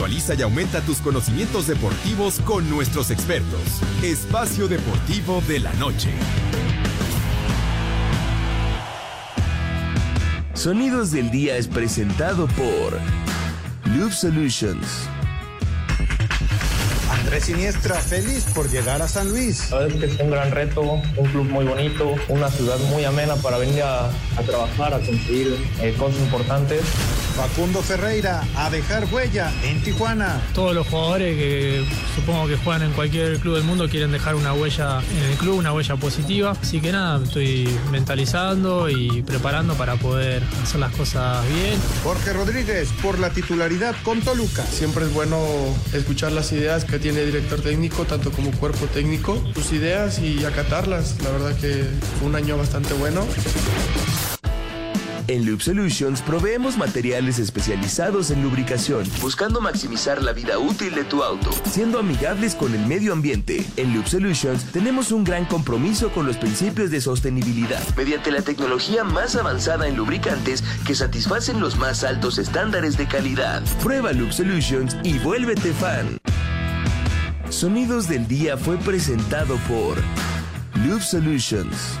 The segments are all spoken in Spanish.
Actualiza y aumenta tus conocimientos deportivos con nuestros expertos. Espacio Deportivo de la Noche. Sonidos del Día es presentado por Loop Solutions. Andrés Siniestra, feliz por llegar a San Luis. Sabes que es un gran reto, un club muy bonito, una ciudad muy amena para venir a, a trabajar, a conseguir eh, cosas importantes. Facundo Ferreira, a dejar huella en Tijuana. Todos los jugadores que supongo que juegan en cualquier club del mundo quieren dejar una huella en el club, una huella positiva. Así que nada, estoy mentalizando y preparando para poder hacer las cosas bien. Jorge Rodríguez, por la titularidad con Toluca. Siempre es bueno escuchar las ideas que tiene el director técnico, tanto como cuerpo técnico, sus ideas y acatarlas. La verdad que fue un año bastante bueno. En Loop Solutions proveemos materiales especializados en lubricación, buscando maximizar la vida útil de tu auto, siendo amigables con el medio ambiente. En Loop Solutions tenemos un gran compromiso con los principios de sostenibilidad, mediante la tecnología más avanzada en lubricantes que satisfacen los más altos estándares de calidad. Prueba Loop Solutions y vuélvete fan. Sonidos del Día fue presentado por Loop Solutions.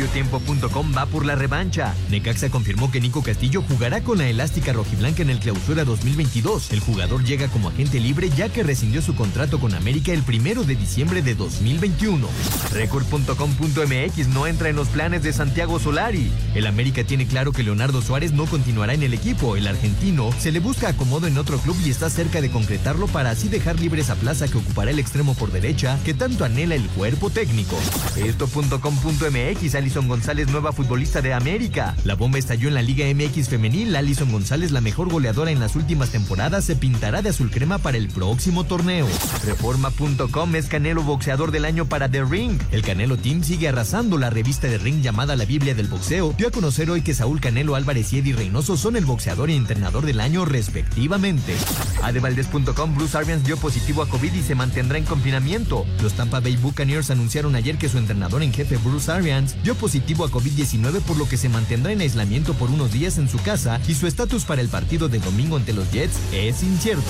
Mediotiempo.com va por la revancha. Necaxa confirmó que Nico Castillo jugará con la elástica rojiblanca en el clausura 2022. El jugador llega como agente libre ya que rescindió su contrato con América el primero de diciembre de 2021. Record.com.mx no entra en los planes de Santiago Solari. El América tiene claro que Leonardo Suárez no continuará en el equipo. El argentino se le busca acomodo en otro club y está cerca de concretarlo para así dejar libre esa plaza que ocupará el extremo por derecha que tanto anhela el cuerpo técnico. Esto.com.mx Alison González, nueva futbolista de América. La bomba estalló en la Liga MX femenil. Alison González, la mejor goleadora en las últimas temporadas, se pintará de azul crema para el próximo torneo. Reforma.com es Canelo boxeador del año para The Ring. El Canelo Team sigue arrasando. La revista de Ring llamada La Biblia del Boxeo dio a conocer hoy que Saúl Canelo Álvarez y Eddie Reynoso son el boxeador y entrenador del año respectivamente. Adevaldez.com Bruce Arians dio positivo a COVID y se mantendrá en confinamiento. Los Tampa Bay Buccaneers anunciaron ayer que su entrenador en jefe Bruce Arians dio positivo a COVID-19 por lo que se mantendrá en aislamiento por unos días en su casa y su estatus para el partido de domingo ante los Jets es incierto.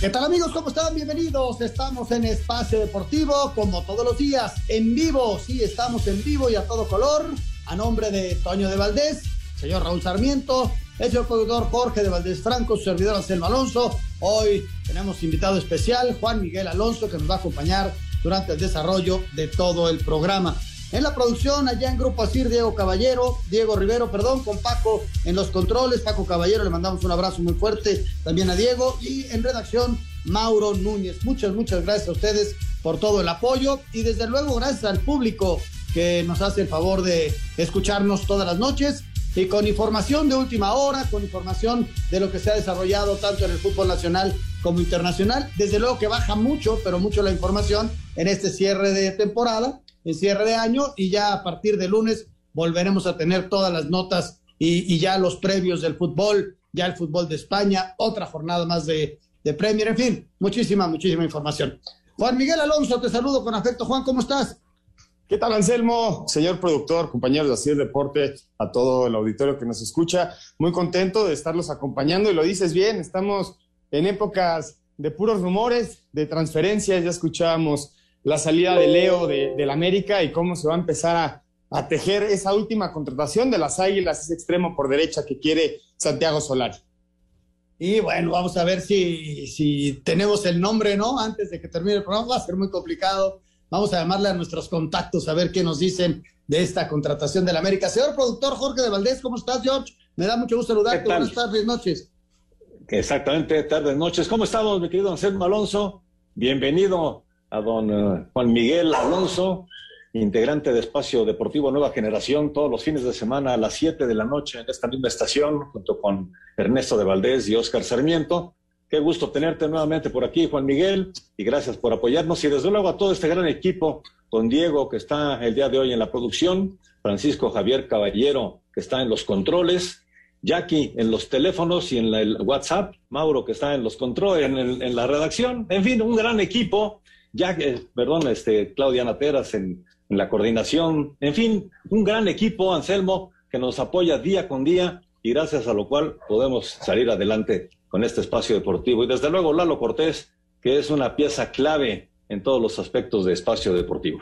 ¿Qué tal amigos? ¿Cómo están? Bienvenidos. Estamos en Espacio Deportivo, como todos los días, en vivo. Sí, estamos en vivo y a todo color. A nombre de Toño de Valdés, señor Raúl Sarmiento, el señor productor Jorge de Valdés Franco, su servidor Anselmo Alonso. Hoy tenemos invitado especial, Juan Miguel Alonso, que nos va a acompañar durante el desarrollo de todo el programa. En la producción, allá en Grupo Asir, Diego Caballero, Diego Rivero, perdón, con Paco en los controles. Paco Caballero, le mandamos un abrazo muy fuerte también a Diego. Y en redacción, Mauro Núñez. Muchas, muchas gracias a ustedes por todo el apoyo. Y desde luego, gracias al público que nos hace el favor de escucharnos todas las noches. Y con información de última hora, con información de lo que se ha desarrollado tanto en el fútbol nacional como internacional. Desde luego que baja mucho, pero mucho la información en este cierre de temporada en cierre de año y ya a partir de lunes volveremos a tener todas las notas y, ya los previos del fútbol, ya el fútbol de España, otra jornada más de, de Premier, en fin, muchísima, muchísima información. Juan Miguel Alonso, te saludo con afecto. Juan, ¿cómo estás? ¿Qué tal, Anselmo? Señor productor, compañeros de Así Deporte, a todo el auditorio que nos escucha, muy contento de estarlos acompañando y lo dices bien, estamos en épocas de puros rumores, de transferencias, ya escuchábamos la salida de Leo de, del América y cómo se va a empezar a, tejer esa última contratación de las Águilas, ese extremo por derecha que quiere Santiago Solari. Y bueno, vamos a ver si tenemos el nombre, ¿no? Antes de que termine el programa, va a ser muy complicado. Vamos a llamarle a nuestros contactos a ver qué nos dicen de esta contratación del América. Señor productor Jorge de Valdés, ¿cómo estás, George? Me da mucho gusto saludarte. Buenas tardes, noches. Exactamente, tardes, noches. ¿Cómo estamos, mi querido Anselmo Alonso? Bienvenido a don eh, Juan Miguel Alonso, integrante de Espacio Deportivo Nueva Generación, todos los fines de semana a las 7 de la noche en esta misma estación, junto con Ernesto de Valdés y Oscar Sarmiento. Qué gusto tenerte nuevamente por aquí, Juan Miguel, y gracias por apoyarnos. Y desde luego a todo este gran equipo, con Diego, que está el día de hoy en la producción, Francisco Javier Caballero, que está en los controles, Jackie en los teléfonos y en el WhatsApp, Mauro, que está en los controles, en, la redacción, en fin, un gran equipo. Jack, eh, perdón, este, Claudia Nateras en, en la coordinación, en fin, un gran equipo, Anselmo, que nos apoya día con día y gracias a lo cual podemos salir adelante con este espacio deportivo. Y desde luego Lalo Cortés, que es una pieza clave en todos los aspectos de espacio deportivo.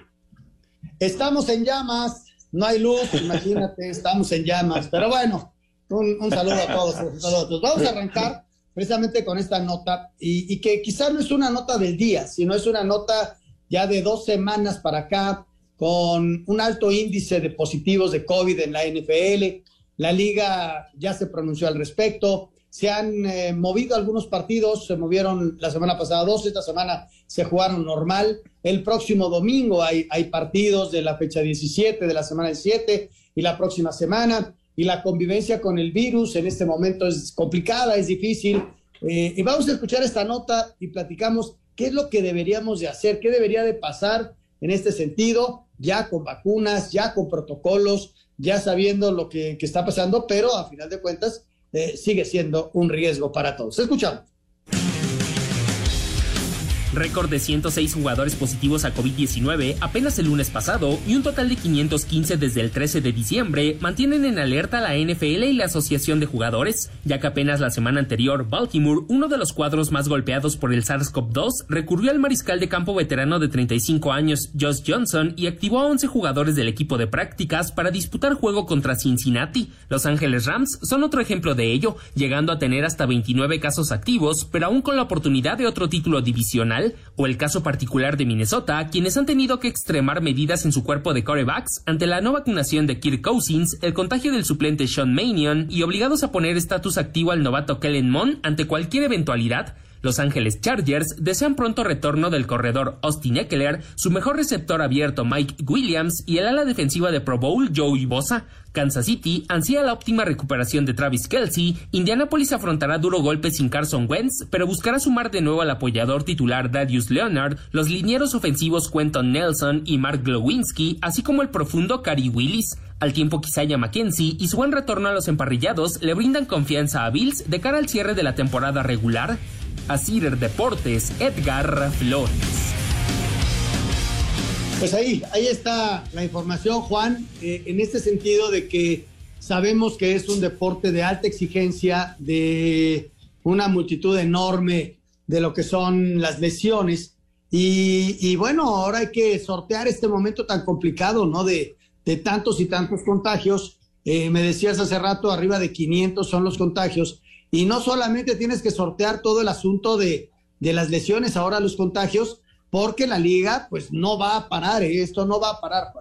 Estamos en llamas, no hay luz, imagínate, estamos en llamas, pero bueno, un, saludo a todos, todos. Vamos a arrancar precisamente con esta nota y, y que quizás no es una nota del día, sino es una nota ya de dos semanas para acá, con un alto índice de positivos de COVID en la NFL. La liga ya se pronunció al respecto. Se han eh, movido algunos partidos, se movieron la semana pasada dos, esta semana se jugaron normal. El próximo domingo hay, hay partidos de la fecha 17, de la semana 17 y la próxima semana. Y la convivencia con el virus en este momento es complicada, es difícil. Eh, y vamos a escuchar esta nota y platicamos qué es lo que deberíamos de hacer, qué debería de pasar en este sentido ya con vacunas, ya con protocolos, ya sabiendo lo que, está pasando, pero a final de cuentas eh, sigue siendo un riesgo para todos. Escuchamos. Récord de 106 jugadores positivos a COVID-19 apenas el lunes pasado y un total de 515 desde el 13 de diciembre mantienen en alerta la NFL y la Asociación de Jugadores, ya que apenas la semana anterior Baltimore, uno de los cuadros más golpeados por el SARS-CoV-2, recurrió al mariscal de campo veterano de 35 años Josh Johnson y activó a 11 jugadores del equipo de prácticas para disputar juego contra Cincinnati. Los Ángeles Rams son otro ejemplo de ello, llegando a tener hasta 29 casos activos, pero aún con la oportunidad de otro título divisional o el caso particular de Minnesota, quienes han tenido que extremar medidas en su cuerpo de corebacks ante la no vacunación de Kirk Cousins, el contagio del suplente Sean Manion y obligados a poner estatus activo al novato Kellen Mond ante cualquier eventualidad, los Ángeles Chargers desean pronto retorno del corredor Austin Eckler, su mejor receptor abierto Mike Williams y el ala defensiva de Pro Bowl Joey Bosa. Kansas City ansía la óptima recuperación de Travis Kelsey. Indianapolis afrontará duro golpe sin Carson Wentz, pero buscará sumar de nuevo al apoyador titular Darius Leonard, los linieros ofensivos Quentin Nelson y Mark Glowinski, así como el profundo Cary Willis. Al tiempo que Isaiah McKenzie y su buen retorno a los emparrillados le brindan confianza a Bills de cara al cierre de la temporada regular. A Cider Deportes, Edgar Flores. Pues ahí, ahí está la información, Juan, eh, en este sentido de que sabemos que es un deporte de alta exigencia, de una multitud enorme de lo que son las lesiones. Y, bueno, ahora hay que sortear este momento tan complicado, ¿no? De, de tantos y tantos contagios. Eh, me decías hace rato, arriba de 500 son los contagios. Y no solamente tienes que sortear todo el asunto de, las lesiones, ahora los contagios, porque la liga pues no va a parar, ¿eh? esto no va a parar.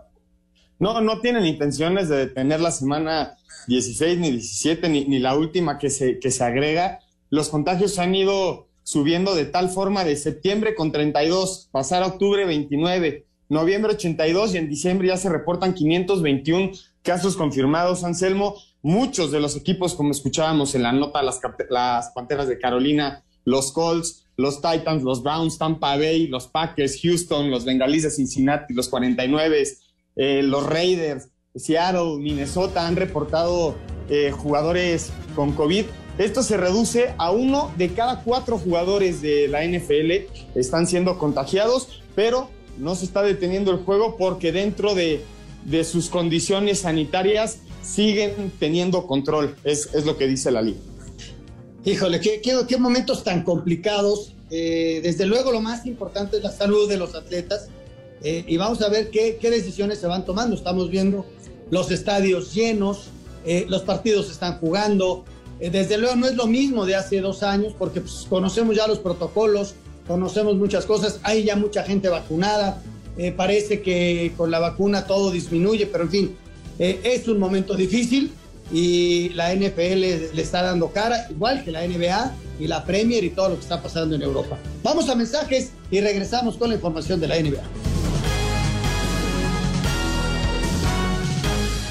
No, no tienen intenciones de detener la semana 16 ni 17 ni, ni la última que se, que se agrega. Los contagios han ido subiendo de tal forma de septiembre con 32, pasar a octubre 29, noviembre 82 y en diciembre ya se reportan 521 casos confirmados, Anselmo muchos de los equipos, como escuchábamos en la nota, las, las Panteras de Carolina, los Colts, los Titans, los Browns, Tampa Bay, los Packers, Houston, los Bengalíes de Cincinnati, los 49, eh, los Raiders, Seattle, Minnesota han reportado eh, jugadores con COVID. Esto se reduce a uno de cada cuatro jugadores de la NFL están siendo contagiados, pero no se está deteniendo el juego porque dentro de, de sus condiciones sanitarias siguen teniendo control, es, lo que dice la liga. Híjole, qué, qué, momentos tan complicados. Eh, desde luego lo más importante es la salud de los atletas eh, y vamos a ver qué, qué, decisiones se van tomando. Estamos viendo los estadios llenos, eh, los partidos están jugando. desde luego no es lo mismo de hace dos años porque pues, conocemos ya los protocolos, conocemos muchas cosas, hay ya mucha gente vacunada. parece que con la vacuna todo disminuye, pero en fin, eh, es un momento difícil, y la NFL le está dando cara, igual que la NBA y la Premier y todo lo que está pasando en Europa. Vamos a mensajes y regresamos con la información de la NBA.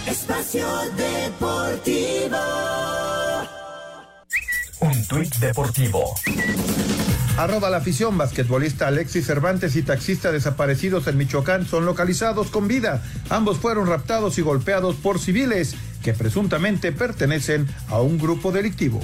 Espacio Deportivo. Un tuit deportivo. Arroba la afición, basquetbolista Alexis Cervantes y taxista desaparecidos en Michoacán son localizados con vida. Ambos fueron raptados y golpeados por civiles que presuntamente pertenecen a un grupo delictivo.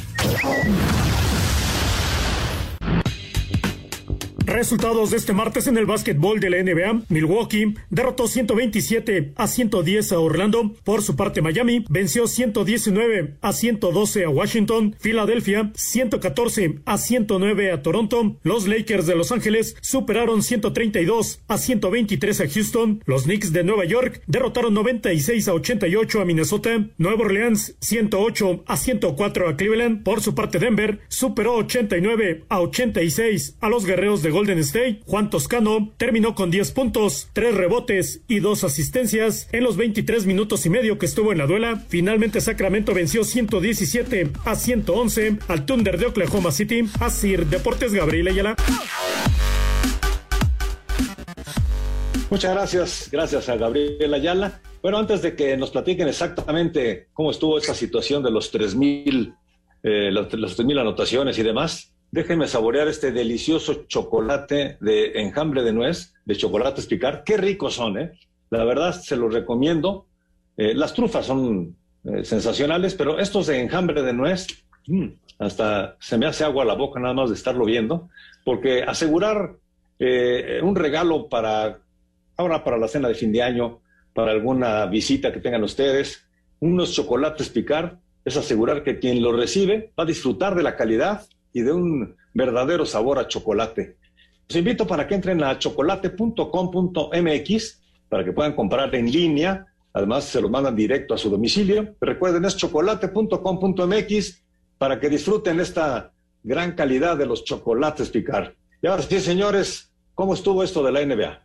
Resultados de este martes en el básquetbol de la NBA. Milwaukee derrotó 127 a 110 a Orlando. Por su parte, Miami venció 119 a 112 a Washington. Filadelfia 114 a 109 a Toronto. Los Lakers de Los Ángeles superaron 132 a 123 a Houston. Los Knicks de Nueva York derrotaron 96 a 88 a Minnesota. Nueva Orleans 108 a 104 a Cleveland. Por su parte, Denver superó 89 a 86 a los guerreros de Golden State, Juan Toscano terminó con 10 puntos, 3 rebotes y 2 asistencias en los 23 minutos y medio que estuvo en la duela. Finalmente Sacramento venció 117 a 111 al Thunder de Oklahoma City. Así Deportes Gabriel Ayala. Muchas gracias, gracias a Gabriel Ayala. Bueno, antes de que nos platiquen exactamente cómo estuvo esta situación de los 3.000 eh, los, los 3.000 anotaciones y demás, Déjenme saborear este delicioso chocolate de enjambre de nuez, de chocolate espicar. Qué ricos son, ¿eh? La verdad, se los recomiendo. Eh, las trufas son eh, sensacionales, pero estos de enjambre de nuez, mmm, hasta se me hace agua a la boca nada más de estarlo viendo, porque asegurar eh, un regalo para, ahora para la cena de fin de año, para alguna visita que tengan ustedes, unos chocolates picar, es asegurar que quien lo recibe va a disfrutar de la calidad y de un verdadero sabor a chocolate. Los invito para que entren a chocolate.com.mx para que puedan comprar en línea. Además, se lo mandan directo a su domicilio. Recuerden, es chocolate.com.mx para que disfruten esta gran calidad de los chocolates picar. Y ahora sí, señores, ¿cómo estuvo esto de la NBA?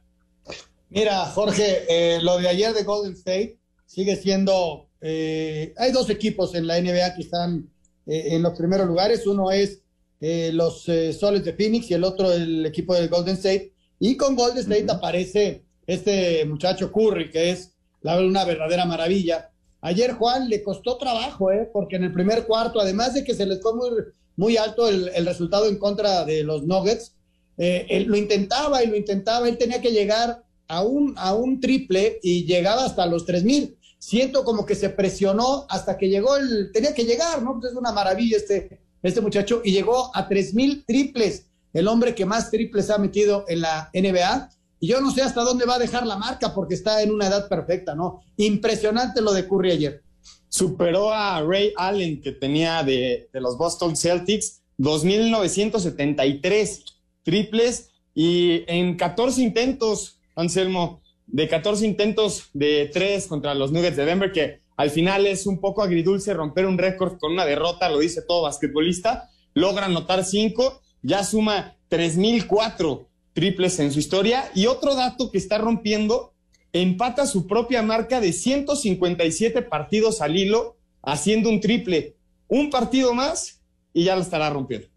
Mira, Jorge, eh, lo de ayer de Golden State sigue siendo. Eh, hay dos equipos en la NBA que están eh, en los primeros lugares. Uno es eh, los eh, Soles de Phoenix y el otro el equipo del Golden State. Y con Golden State aparece este muchacho Curry, que es la, una verdadera maravilla. Ayer Juan le costó trabajo, ¿eh? porque en el primer cuarto, además de que se les fue muy, muy alto el, el resultado en contra de los Nuggets, eh, él lo intentaba y lo intentaba, él tenía que llegar a un, a un triple y llegaba hasta los 3000. Siento como que se presionó hasta que llegó el, tenía que llegar, ¿no? Pues es una maravilla este, este muchacho, y llegó a 3.000 triples, el hombre que más triples ha metido en la NBA. Y yo no sé hasta dónde va a dejar la marca porque está en una edad perfecta, ¿no? Impresionante lo de Curry ayer. Superó a Ray Allen, que tenía de, los Boston Celtics, 2.973 triples y en 14 intentos, Anselmo, de 14 intentos de tres contra los Nuggets de Denver, que al final es un poco agridulce romper un récord con una derrota, lo dice todo basquetbolista. Logra anotar cinco, ya suma 3004 triples en su historia. Y otro dato que está rompiendo, empata su propia marca de 157 partidos al hilo, haciendo un triple. Un partido más y ya lo estará rompiendo.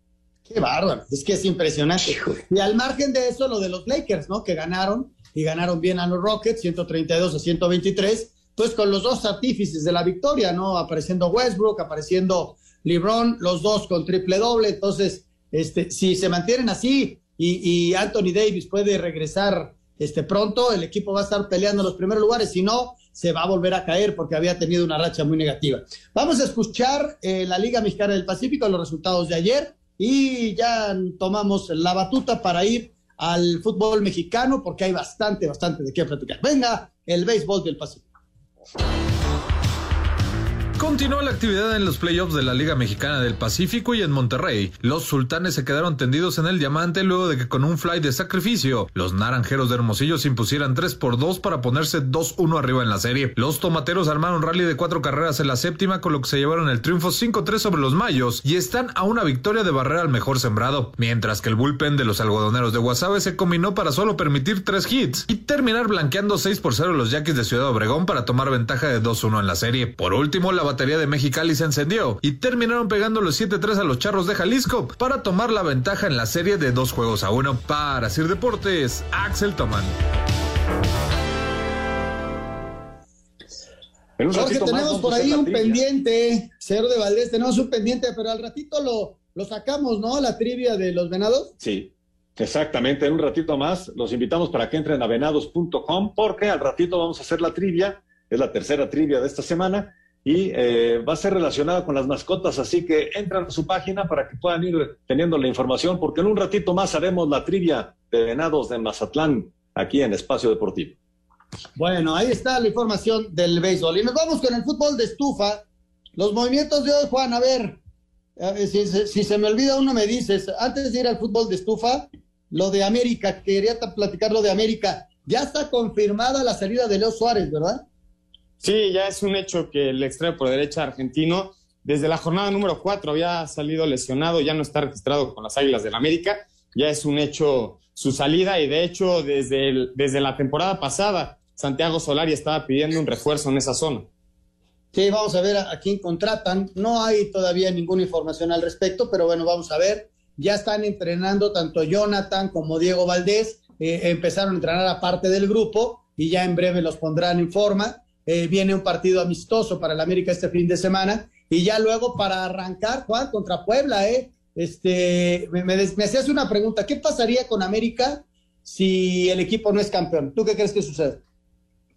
Qué bárbaro, es que es impresionante. Y al margen de eso, lo de los Lakers, ¿no? Que ganaron y ganaron bien a los Rockets, 132 a 123 pues con los dos artífices de la victoria, ¿no? Apareciendo Westbrook, apareciendo LeBron, los dos con triple doble. Entonces, este, si se mantienen así y, y, Anthony Davis puede regresar este, pronto, el equipo va a estar peleando en los primeros lugares. Si no, se va a volver a caer porque había tenido una racha muy negativa. Vamos a escuchar eh, la Liga Mexicana del Pacífico, los resultados de ayer y ya tomamos la batuta para ir al fútbol mexicano porque hay bastante, bastante de qué platicar. Venga, el béisbol del Pacífico. Thank you. Continuó la actividad en los playoffs de la Liga Mexicana del Pacífico y en Monterrey. Los sultanes se quedaron tendidos en el diamante luego de que con un fly de sacrificio, los naranjeros de Hermosillo se impusieran 3 por 2 para ponerse 2-1 arriba en la serie. Los tomateros armaron rally de cuatro carreras en la séptima, con lo que se llevaron el triunfo 5-3 sobre los mayos y están a una victoria de barrera al mejor sembrado. Mientras que el bullpen de los algodoneros de Guasave se combinó para solo permitir 3 hits y terminar blanqueando 6 por 0 los yaquis de Ciudad Obregón para tomar ventaja de 2-1 en la serie. Por último, la batería de Mexicali se encendió y terminaron pegando los 7-3 a los Charros de Jalisco para tomar la ventaja en la serie de dos juegos a uno. Para Sir Deportes, Axel Toman. Jorge, tenemos por ahí un pendiente, Cero de Valdés, tenemos un pendiente, pero al ratito lo, lo sacamos, ¿no? La trivia de los venados. Sí, exactamente. En un ratito más los invitamos para que entren a venados.com porque al ratito vamos a hacer la trivia. Es la tercera trivia de esta semana y eh, va a ser relacionada con las mascotas, así que entran a su página para que puedan ir teniendo la información, porque en un ratito más haremos la trivia de venados de Mazatlán aquí en Espacio Deportivo. Bueno, ahí está la información del béisbol. Y nos vamos con el fútbol de estufa. Los movimientos de hoy, Juan, a ver, si, si, se me olvida uno me dices, antes de ir al fútbol de estufa, lo de América, quería platicar lo de América. Ya está confirmada la salida de Leo Suárez, ¿verdad? Sí, ya es un hecho que el extremo por derecha argentino, desde la jornada número 4 había salido lesionado, ya no está registrado con las Águilas del América, ya es un hecho su salida y de hecho desde, desde la temporada pasada Santiago Solari estaba pidiendo un refuerzo en esa zona. Sí, vamos a ver a, quién contratan. No hay todavía ninguna información al respecto, pero bueno, vamos a ver. Ya están entrenando tanto Jonathan como Diego Valdés. Eh, empezaron a entrenar a parte del grupo y ya en breve los pondrán en forma. Eh, viene un partido amistoso para el América este fin de semana y ya luego para arrancar, Juan, contra Puebla, ¿eh? Este, me, me, me hacías una pregunta, ¿qué pasaría con América si el equipo no es campeón? ¿Tú qué crees que sucede?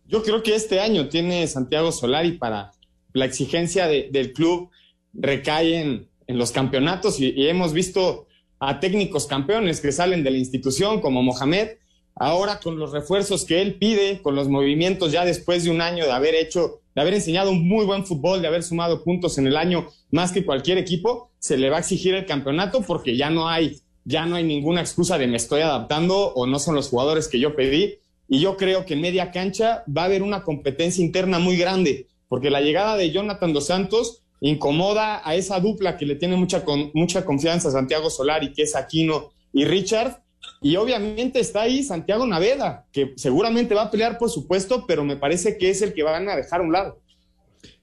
Yo creo que este año tiene Santiago Solari para la exigencia del club recae en, los campeonatos y, hemos visto a técnicos campeones que salen de la institución como Mohamed, ahora con los refuerzos que él pide, con los movimientos ya después de un año de haber hecho, de haber enseñado un muy buen fútbol, de haber sumado puntos en el año más que cualquier equipo, se le va a exigir el campeonato porque ya no hay, ya no hay ninguna excusa de me estoy adaptando o no son los jugadores que yo pedí y yo creo que en media cancha va a haber una competencia interna muy grande, porque la llegada de Jonathan Dos Santos incomoda a esa dupla que le tiene mucha, mucha confianza Santiago Solari, que es Aquino y Richard. Y obviamente está ahí Santiago Naveda, que seguramente va a pelear por supuesto, pero me parece que es el que van a dejar a un lado.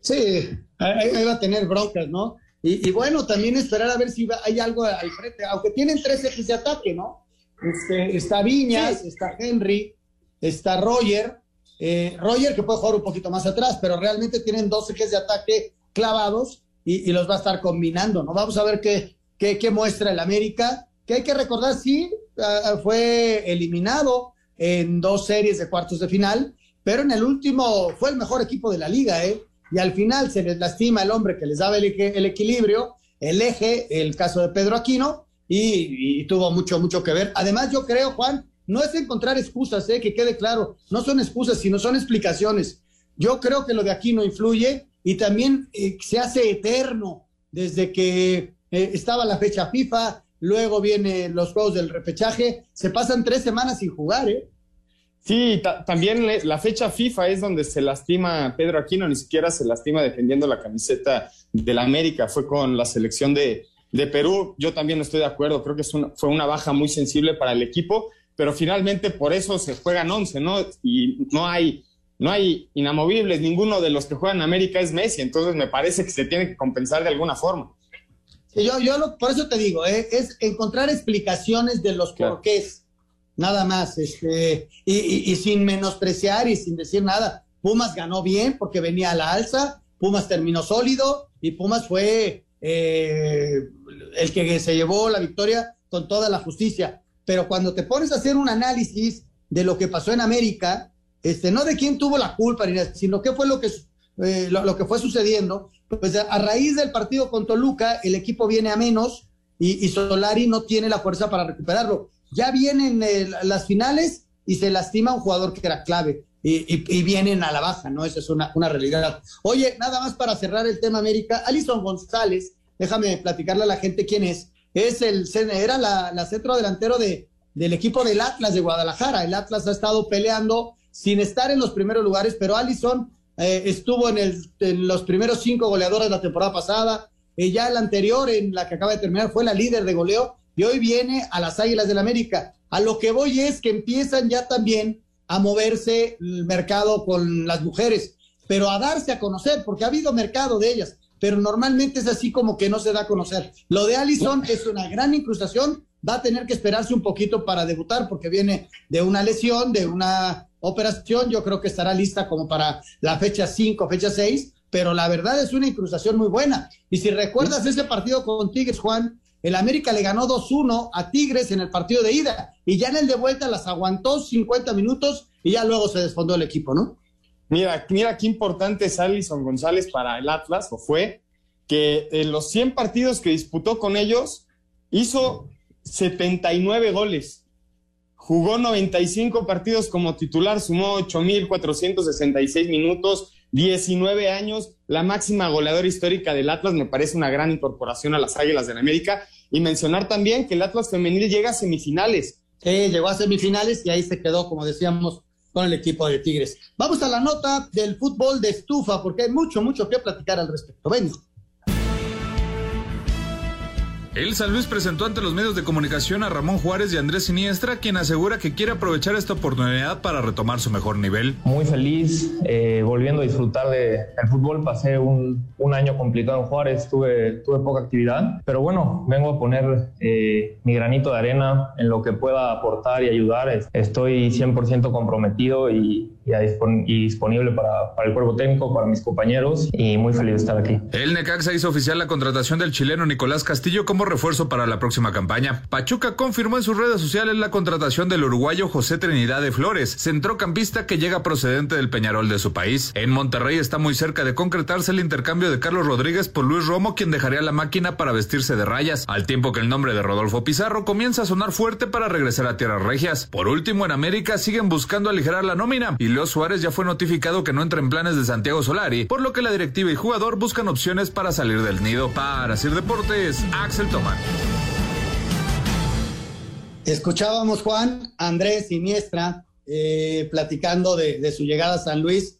Sí, ahí va a tener broncas, ¿no? Y, bueno, también esperar a ver si hay algo al frente, aunque tienen tres ejes de ataque, ¿no? Este, está Viñas, está Henry, está Roger, eh, Roger que puede jugar un poquito más atrás, pero realmente tienen dos ejes de ataque clavados y, los va a estar combinando, ¿no? Vamos a ver qué, qué, muestra el América, que hay que recordar, sí, fue eliminado en dos series de cuartos de final, pero en el último fue el mejor equipo de la liga, ¿eh? Y al final se les lastima el hombre que les daba el, el equilibrio, el eje, el caso de Pedro Aquino, y, tuvo mucho, mucho que ver. Además, yo creo, Juan, no es encontrar excusas, ¿eh? que quede claro, no son excusas, sino son explicaciones. Yo creo que lo de aquí no influye y también eh, se hace eterno desde que eh, estaba la fecha FIFA, luego vienen los juegos del repechaje, se pasan tres semanas sin jugar, ¿eh? Sí, también la fecha FIFA es donde se lastima Pedro Aquino, ni siquiera se lastima defendiendo la camiseta de la América, fue con la selección de, Perú, yo también estoy de acuerdo, creo que es fue una baja muy sensible para el equipo, pero finalmente por eso se juegan 11, ¿no? Y no hay, no hay inamovibles, ninguno de los que juegan en América es Messi, entonces me parece que se tiene que compensar de alguna forma. Yo, yo por eso te digo, ¿eh? es encontrar explicaciones de los porqués, nada más, este, y, sin menospreciar y sin decir nada. Pumas ganó bien porque venía a la alza, Pumas terminó sólido y Pumas fue eh, el que se llevó la victoria con toda la justicia pero cuando te pones a hacer un análisis de lo que pasó en América, este, no de quién tuvo la culpa, sino qué fue lo que, eh, lo, que fue sucediendo, pues a raíz del partido con Toluca, el equipo viene a menos y, Solari no tiene la fuerza para recuperarlo. Ya vienen eh, las finales y se lastima un jugador que era clave. Y, vienen a la baja, ¿no? Esa es una, una realidad. Oye, nada más para cerrar el tema América, Alison González, déjame platicarle a la gente quién es es el, era la, centro delantero de, del equipo del Atlas de Guadalajara. El Atlas ha estado peleando sin estar en los primeros lugares, pero Allison eh, estuvo en, el, los primeros cinco goleadores de la temporada pasada. Eh, ya la anterior, en la que acaba de terminar, fue la líder de goleo y hoy viene a las Águilas del América. A lo que voy es que empiezan ya también a moverse el mercado con las mujeres. pero a darse a conocer, porque ha habido mercado de ellas, pero normalmente es así como que no se da a conocer. Lo de Allison es una gran incrustación, va a tener que esperarse un poquito para debutar porque viene de una lesión, de una operación, yo creo que estará lista como para la fecha 5, fecha 6, pero la verdad es una incrustación muy buena. Y si recuerdas ese partido con Tigres, Juan, el América le ganó 2-1 a Tigres en el partido de ida y ya en el de vuelta las aguantó 50 minutos y ya luego se desfondó el equipo, ¿no? Mira, mira qué importante es Alison González para el Atlas, o fue, que en los 100 partidos que disputó con ellos, hizo 79 goles. Jugó 95 partidos como titular, sumó 8.466 minutos, 19 años, la máxima goleadora histórica del Atlas, me parece una gran incorporación a las Águilas del América. Y mencionar también que el Atlas femenil llega a semifinales. Sí, llegó a semifinales y ahí se quedó, como decíamos, con el equipo de Tigres. Vamos a la nota del fútbol de estufa, porque hay mucho, mucho que platicar al respecto. Venga. El San presentó ante los medios de comunicación a Ramón Juárez y Andrés Siniestra, quien asegura que quiere aprovechar esta oportunidad para retomar su mejor nivel. Muy feliz, eh, volviendo a disfrutar del fútbol. Pasé un, año complicado en Juárez, tuve, tuve poca actividad, pero bueno, vengo a poner eh, mi granito de arena en lo que pueda aportar y ayudar. Estoy 100% comprometido y, y disponible para, el cuerpo técnico, para mis compañeros y muy feliz de estar aquí. El Necaxa hizo oficial la contratación del chileno Nicolás Castillo como refuerzo para la próxima campaña. Pachuca confirmó en sus redes sociales la contratación del uruguayo José Trinidad de Flores, centrocampista que llega procedente del Peñarol de su país. En Monterrey está muy cerca de concretarse el intercambio de Carlos Rodríguez por Luis Romo, quien dejaría la máquina para vestirse de rayas, al tiempo que el nombre de Rodolfo Pizarro comienza a sonar fuerte para regresar a tierras regias. Por último, en América siguen buscando aligerar la nómina y Leo Suárez ya fue notificado que no entra en planes de Santiago Solari, por lo que la directiva y jugador buscan opciones para salir del nido. Para Sir Deportes, Axel Tomán. Escuchábamos, Juan, Andrés Siniestra, eh, platicando de, de, su llegada a San Luis.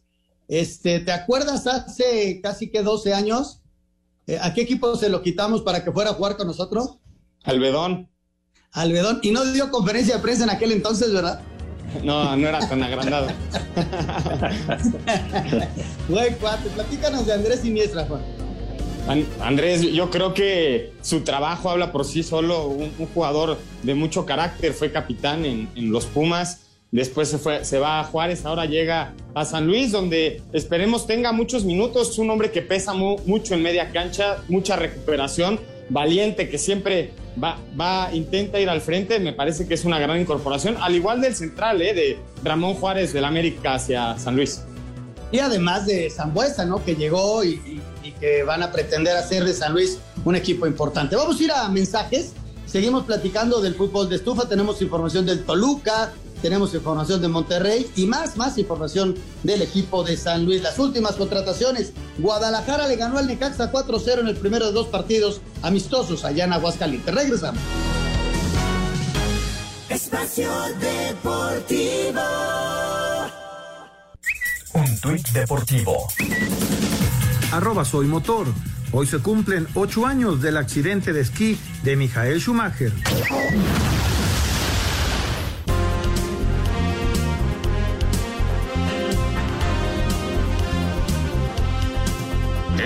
Este, ¿Te acuerdas hace casi que 12 años? Eh, ¿A qué equipo se lo quitamos para que fuera a jugar con nosotros? Alvedón. Alvedón. Y no dio conferencia de prensa en aquel entonces, ¿verdad? No, no era tan agrandado. Güey, cuate, platícanos de Andrés Siniestra, Juan. Andrés, yo creo que su trabajo habla por sí solo, un, un jugador de mucho carácter, fue capitán en, en, los Pumas, después se, fue, se va a Juárez, ahora llega a San Luis, donde esperemos tenga muchos minutos, un hombre que pesa mu, mucho en media cancha, mucha recuperación, valiente, que siempre va, va, intenta ir al frente, me parece que es una gran incorporación, al igual del central, ¿eh? de Ramón Juárez del América hacia San Luis. Y además de Zambuesa, ¿no? Que llegó y, que van a pretender hacer de San Luis un equipo importante. Vamos a ir a mensajes. Seguimos platicando del fútbol de estufa. Tenemos información del Toluca, tenemos información de Monterrey y más, más información del equipo de San Luis. Las últimas contrataciones. Guadalajara le ganó al Necaxa 4-0 en el primero de dos partidos amistosos allá en Aguascalientes. Regresamos. Espacio Deportivo. Un tuit deportivo. Arroba soy motor. Hoy se cumplen ocho años del accidente de esquí de Michael Schumacher.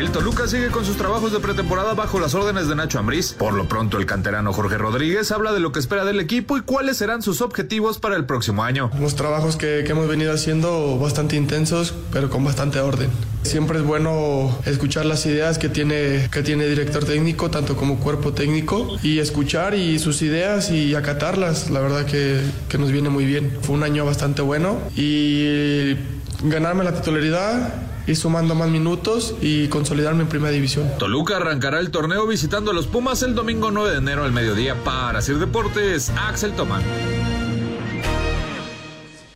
El Toluca sigue con sus trabajos de pretemporada bajo las órdenes de Nacho Ambriz. Por lo pronto, el canterano Jorge Rodríguez habla de lo que espera del equipo y cuáles serán sus objetivos para el próximo año. Los trabajos que, hemos venido haciendo bastante intensos, pero con bastante orden. Siempre es bueno escuchar las ideas que tiene, que tiene director técnico, tanto como cuerpo técnico, y escuchar y sus ideas y acatarlas. La verdad que, que nos viene muy bien. Fue un año bastante bueno y ganarme la titularidad y sumando más minutos y consolidarme en primera división. Toluca arrancará el torneo visitando a los Pumas el domingo 9 de enero al mediodía para Sir Deportes, Axel Tomán.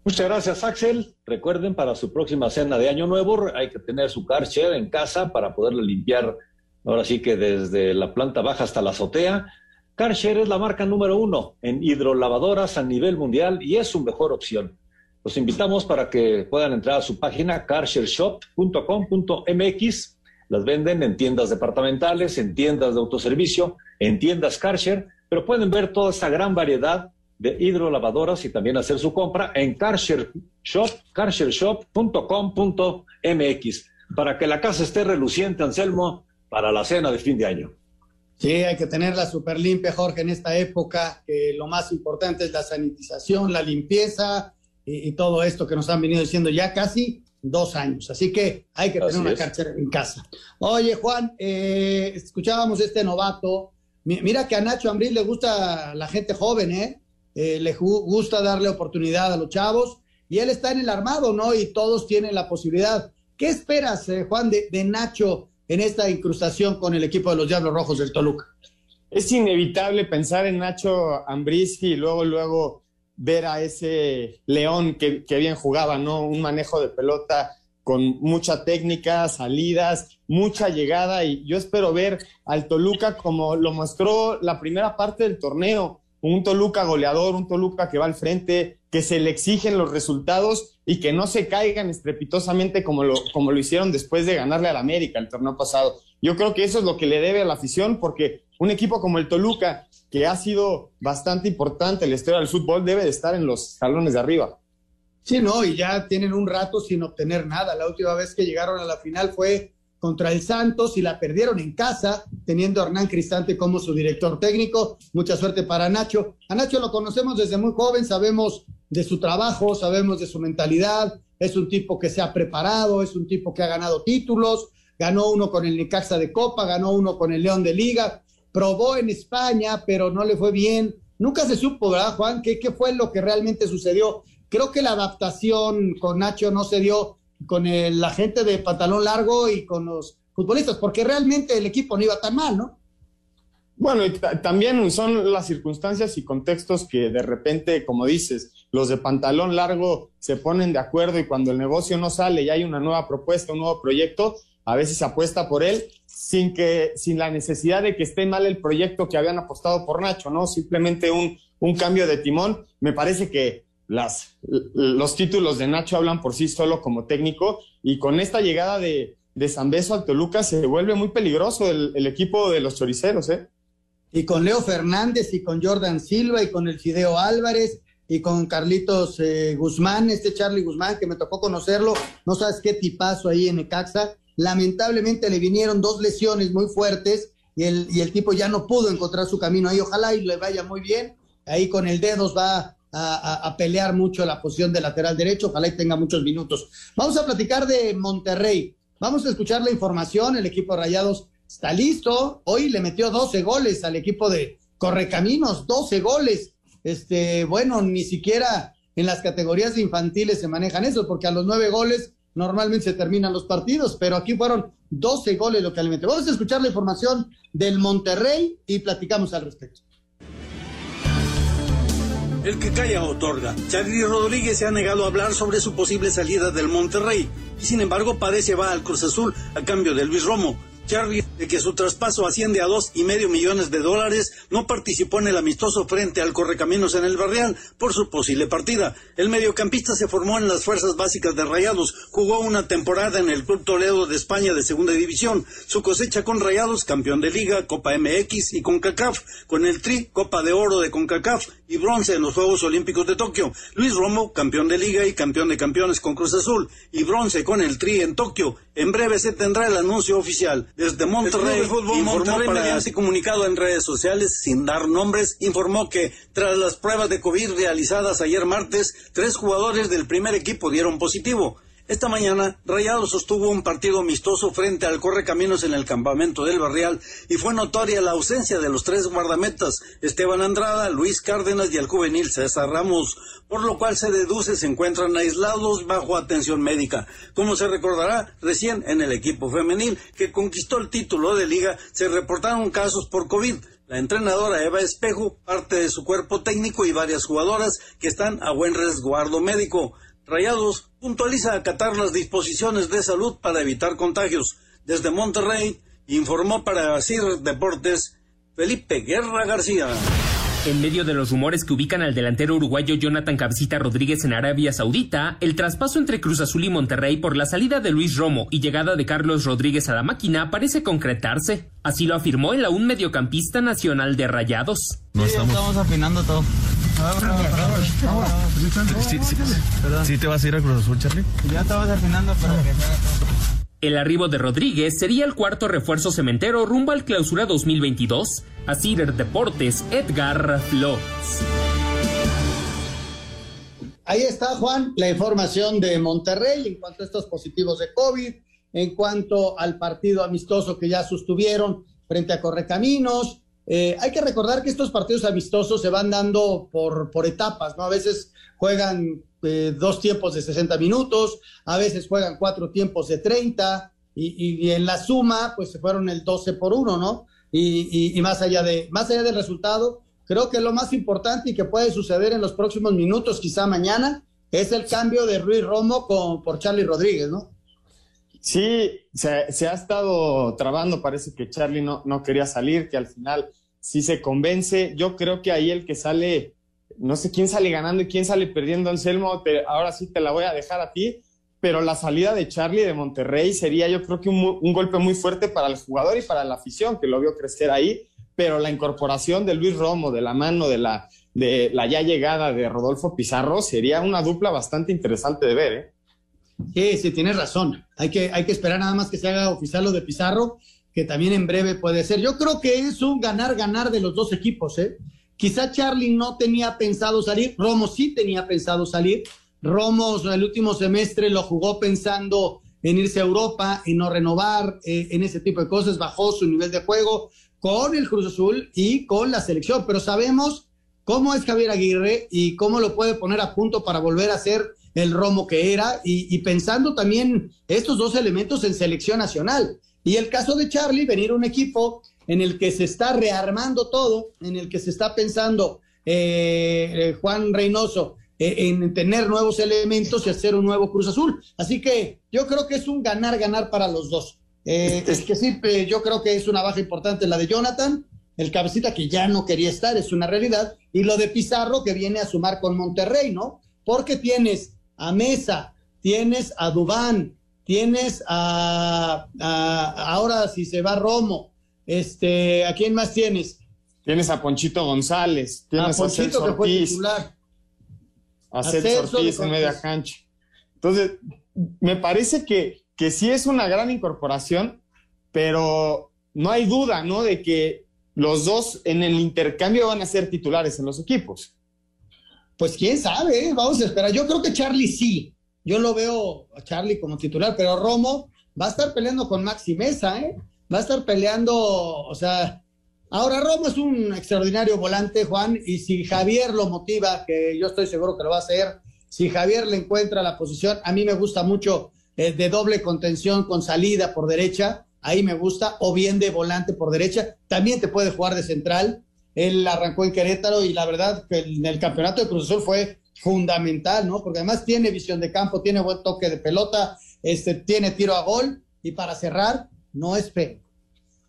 Muchas gracias, Axel. Recuerden, para su próxima cena de Año Nuevo hay que tener su Karcher en casa para poderlo limpiar, ahora sí que desde la planta baja hasta la azotea. Karcher es la marca número uno en hidrolavadoras a nivel mundial y es su mejor opción. Los invitamos para que puedan entrar a su página carshareshop.com.mx. Las venden en tiendas departamentales, en tiendas de autoservicio, en tiendas Carshare, pero pueden ver toda esta gran variedad de hidrolavadoras y también hacer su compra en karchershop.com.mx para que la casa esté reluciente, Anselmo, para la cena de fin de año. Sí, hay que tenerla súper limpia, Jorge, en esta época. lo más importante es la sanitización, la limpieza y, todo esto que nos han venido diciendo ya casi dos años. Así que hay que tener una cárcel en casa. Oye, Juan, eh, escuchábamos este novato. Mira que a Nacho Ambril le gusta la gente joven, ¿eh? ¿eh? le gusta darle oportunidad a los chavos y él está en el armado, ¿no? Y todos tienen la posibilidad. ¿Qué esperas, eh, Juan, de, de Nacho en esta incrustación con el equipo de los Diablos Rojos del Toluca? Es inevitable pensar en Nacho Ambrisky y luego, luego ver a ese León que, bien jugaba, ¿no? Un manejo de pelota con mucha técnica, salidas, mucha llegada y yo espero ver al Toluca como lo mostró la primera parte del torneo, un Toluca goleador, un Toluca que va al frente, que se le exigen los resultados y que no se caigan estrepitosamente como lo, como lo hicieron después de ganarle al América el torneo pasado. Yo creo que eso es lo que le debe a la afición, porque un equipo como el Toluca, que ha sido bastante importante en la historia del fútbol, debe de estar en los salones de arriba. Sí, no, y ya tienen un rato sin obtener nada. La última vez que llegaron a la final fue contra el Santos y la perdieron en casa, teniendo a Hernán Cristante como su director técnico. Mucha suerte para Nacho. A Nacho lo conocemos desde muy joven, sabemos de su trabajo, sabemos de su mentalidad. Es un tipo que se ha preparado, es un tipo que ha ganado títulos, ganó uno con el Necaxa de Copa, ganó uno con el León de Liga, probó en España, pero no le fue bien. Nunca se supo, ¿verdad, Juan? ¿Qué, qué fue lo que realmente sucedió? Creo que la adaptación con Nacho no se dio con el, la gente de pantalón largo y con los futbolistas, porque realmente el equipo no iba tan mal, ¿no? Bueno, y también son las circunstancias y contextos que de repente, como dices, los de pantalón largo se ponen de acuerdo y cuando el negocio no sale y hay una nueva propuesta, un nuevo proyecto, a veces apuesta por él sin que, sin la necesidad de que esté mal el proyecto que habían apostado por Nacho, ¿no? Simplemente un, un cambio de timón. Me parece que las, los títulos de Nacho hablan por sí solo como técnico y con esta llegada de, de San Beso al Toluca se vuelve muy peligroso el, equipo de los choriceros, ¿eh? Y con Leo Fernández y con Jordan Silva y con el Fideo Álvarez y con Carlitos eh, Guzmán, este Charlie Guzmán que me tocó conocerlo, no sabes qué tipazo ahí en Necaxa. Lamentablemente le vinieron dos lesiones muy fuertes y el, y el tipo ya no pudo encontrar su camino ahí. Ojalá y le vaya muy bien. Ahí con el dedos va a, pelear mucho la posición de lateral derecho, ojalá y tenga muchos minutos. Vamos a platicar de Monterrey, vamos a escuchar la información, el equipo de Rayados está listo, hoy le metió 12 goles al equipo de Correcaminos, 12 goles, este, bueno, ni siquiera en las categorías infantiles se manejan eso, porque a los nueve goles normalmente se terminan los partidos, pero aquí fueron 12 goles lo que le metió. Vamos a escuchar la información del Monterrey y platicamos al respecto. El que calla otorga. Charlie Rodríguez se ha negado a hablar sobre su posible salida del Monterrey y sin embargo parece va al Cruz Azul a cambio de Luis Romo, Charlie, de que su traspaso asciende a dos y medio millones de dólares, no participó en el amistoso frente al Correcaminos en el Barrial por su posible partida. El mediocampista se formó en las fuerzas básicas de Rayados, jugó una temporada en el Club Toledo de España de Segunda División, su cosecha con Rayados, campeón de Liga, Copa MX y CONCACAF, con el Tri, Copa de Oro de CONCACAF y bronce en los Juegos Olímpicos de Tokio. Luis Romo, campeón de Liga y campeón de campeones con Cruz Azul y bronce con el Tri en Tokio. En breve se tendrá el anuncio oficial. Desde Monterrey, informó Monterrey mediante comunicado en redes sociales, sin dar nombres, informó que tras las pruebas de COVID realizadas ayer martes, tres jugadores del primer equipo dieron positivo. Esta mañana, Rayados sostuvo un partido amistoso frente al Correcaminos en el campamento del Barrial y fue notoria la ausencia de los tres guardametas, Esteban Andrada, Luis Cárdenas y el juvenil César Ramos, por lo cual se deduce se encuentran aislados bajo atención médica. Como se recordará, recién en el equipo femenil que conquistó el título de liga se reportaron casos por COVID. La entrenadora Eva Espejo, parte de su cuerpo técnico y varias jugadoras que están a buen resguardo médico. Rayados puntualiza acatar las disposiciones de salud para evitar contagios. Desde Monterrey, informó para CIR Deportes Felipe Guerra García. En medio de los rumores que ubican al delantero uruguayo Jonathan Cabecita Rodríguez en Arabia Saudita, el traspaso entre Cruz Azul y Monterrey por la salida de Luis Romo y llegada de Carlos Rodríguez a la máquina parece concretarse. Así lo afirmó el aún mediocampista nacional de Rayados. No estamos... estamos afinando todo. ¿Sí, te vas a ir a Cruz Azul, Charlie? Ya estaba terminando para que el arribo de Rodríguez sería el cuarto refuerzo cementero rumbo al clausura 2022. A Cider Deportes, Edgar Flores. Ahí está, Juan, la información de Monterrey en cuanto a estos positivos de COVID, en cuanto al partido amistoso que ya sostuvieron frente a Correcaminos. Eh, hay que recordar que estos partidos amistosos se van dando por, por etapas, ¿no? A veces juegan eh, dos tiempos de 60 minutos, a veces juegan cuatro tiempos de 30 y, en la suma pues se fueron el 12 por 1, ¿no? Y, más, allá de, más allá del resultado, creo que lo más importante y que puede suceder en los próximos minutos, quizá mañana, es el cambio de Ruiz Romo por Charlie Rodríguez, ¿no? Sí, se, se, ha estado trabando, parece que Charlie no, no quería salir, que al final sí se convence. Yo creo que ahí el que sale no sé quién sale ganando y quién sale perdiendo, Anselmo, ahora sí te la voy a dejar a ti, pero la salida de Charlie de Monterrey sería yo creo que un, golpe muy fuerte para el jugador y para la afición que lo vio crecer ahí, pero la incorporación de Luis Romo de la mano de la, de la ya llegada de Rodolfo Pizarro sería una dupla bastante interesante de ver. ¿eh? Sí, sí, tienes razón. Hay que, hay que esperar nada más que se haga oficial lo de Pizarro, que también en breve puede ser. Yo creo que es un ganar-ganar de los dos equipos, ¿eh? Quizá Charlie no tenía pensado salir, Romo sí tenía pensado salir. Romo el último semestre lo jugó pensando en irse a Europa y no renovar, eh, en ese tipo de cosas, bajó su nivel de juego con el Cruz Azul y con la selección, pero sabemos cómo es Javier Aguirre y cómo lo puede poner a punto para volver a ser el Romo que era y, pensando también estos dos elementos en selección nacional. Y el caso de Charlie, venir un equipo en el que se está rearmando todo, en el que se está pensando eh, eh, Juan Reynoso eh, en tener nuevos elementos y hacer un nuevo Cruz Azul. Así que yo creo que es un ganar-ganar para los dos. es que sí, yo creo que es una baja importante la de Jonathan, el cabecita que ya no quería estar, es una realidad, y lo de Pizarro que viene a sumar con Monterrey, ¿no? Porque tienes a Mesa, tienes a Dubán, tienes a, a ahora si se va Romo, este, ¿a quién más tienes? Tienes a Ponchito González, tienes a, Ponchito a Ortiz, a Celso Ortiz en media cancha. Entonces, me parece que, que sí es una gran incorporación, pero no hay duda, ¿no? De que los dos en el intercambio van a ser titulares en los equipos. Pues quién sabe, ¿eh? vamos a esperar. Yo creo que Charlie sí. Yo lo veo a Charlie como titular, pero Romo va a estar peleando con Maxi Mesa, ¿eh? Va a estar peleando, o sea, ahora Romo es un extraordinario volante, Juan, y si Javier lo motiva, que yo estoy seguro que lo va a hacer, si Javier le encuentra la posición, a mí me gusta mucho eh, de doble contención con salida por derecha, ahí me gusta, o bien de volante por derecha, también te puede jugar de central, él arrancó en Querétaro y la verdad que en el campeonato de Cruz Azul fue fundamental, ¿no? Porque además tiene visión de campo, tiene buen toque de pelota, este, tiene tiro a gol y para cerrar, no es fe.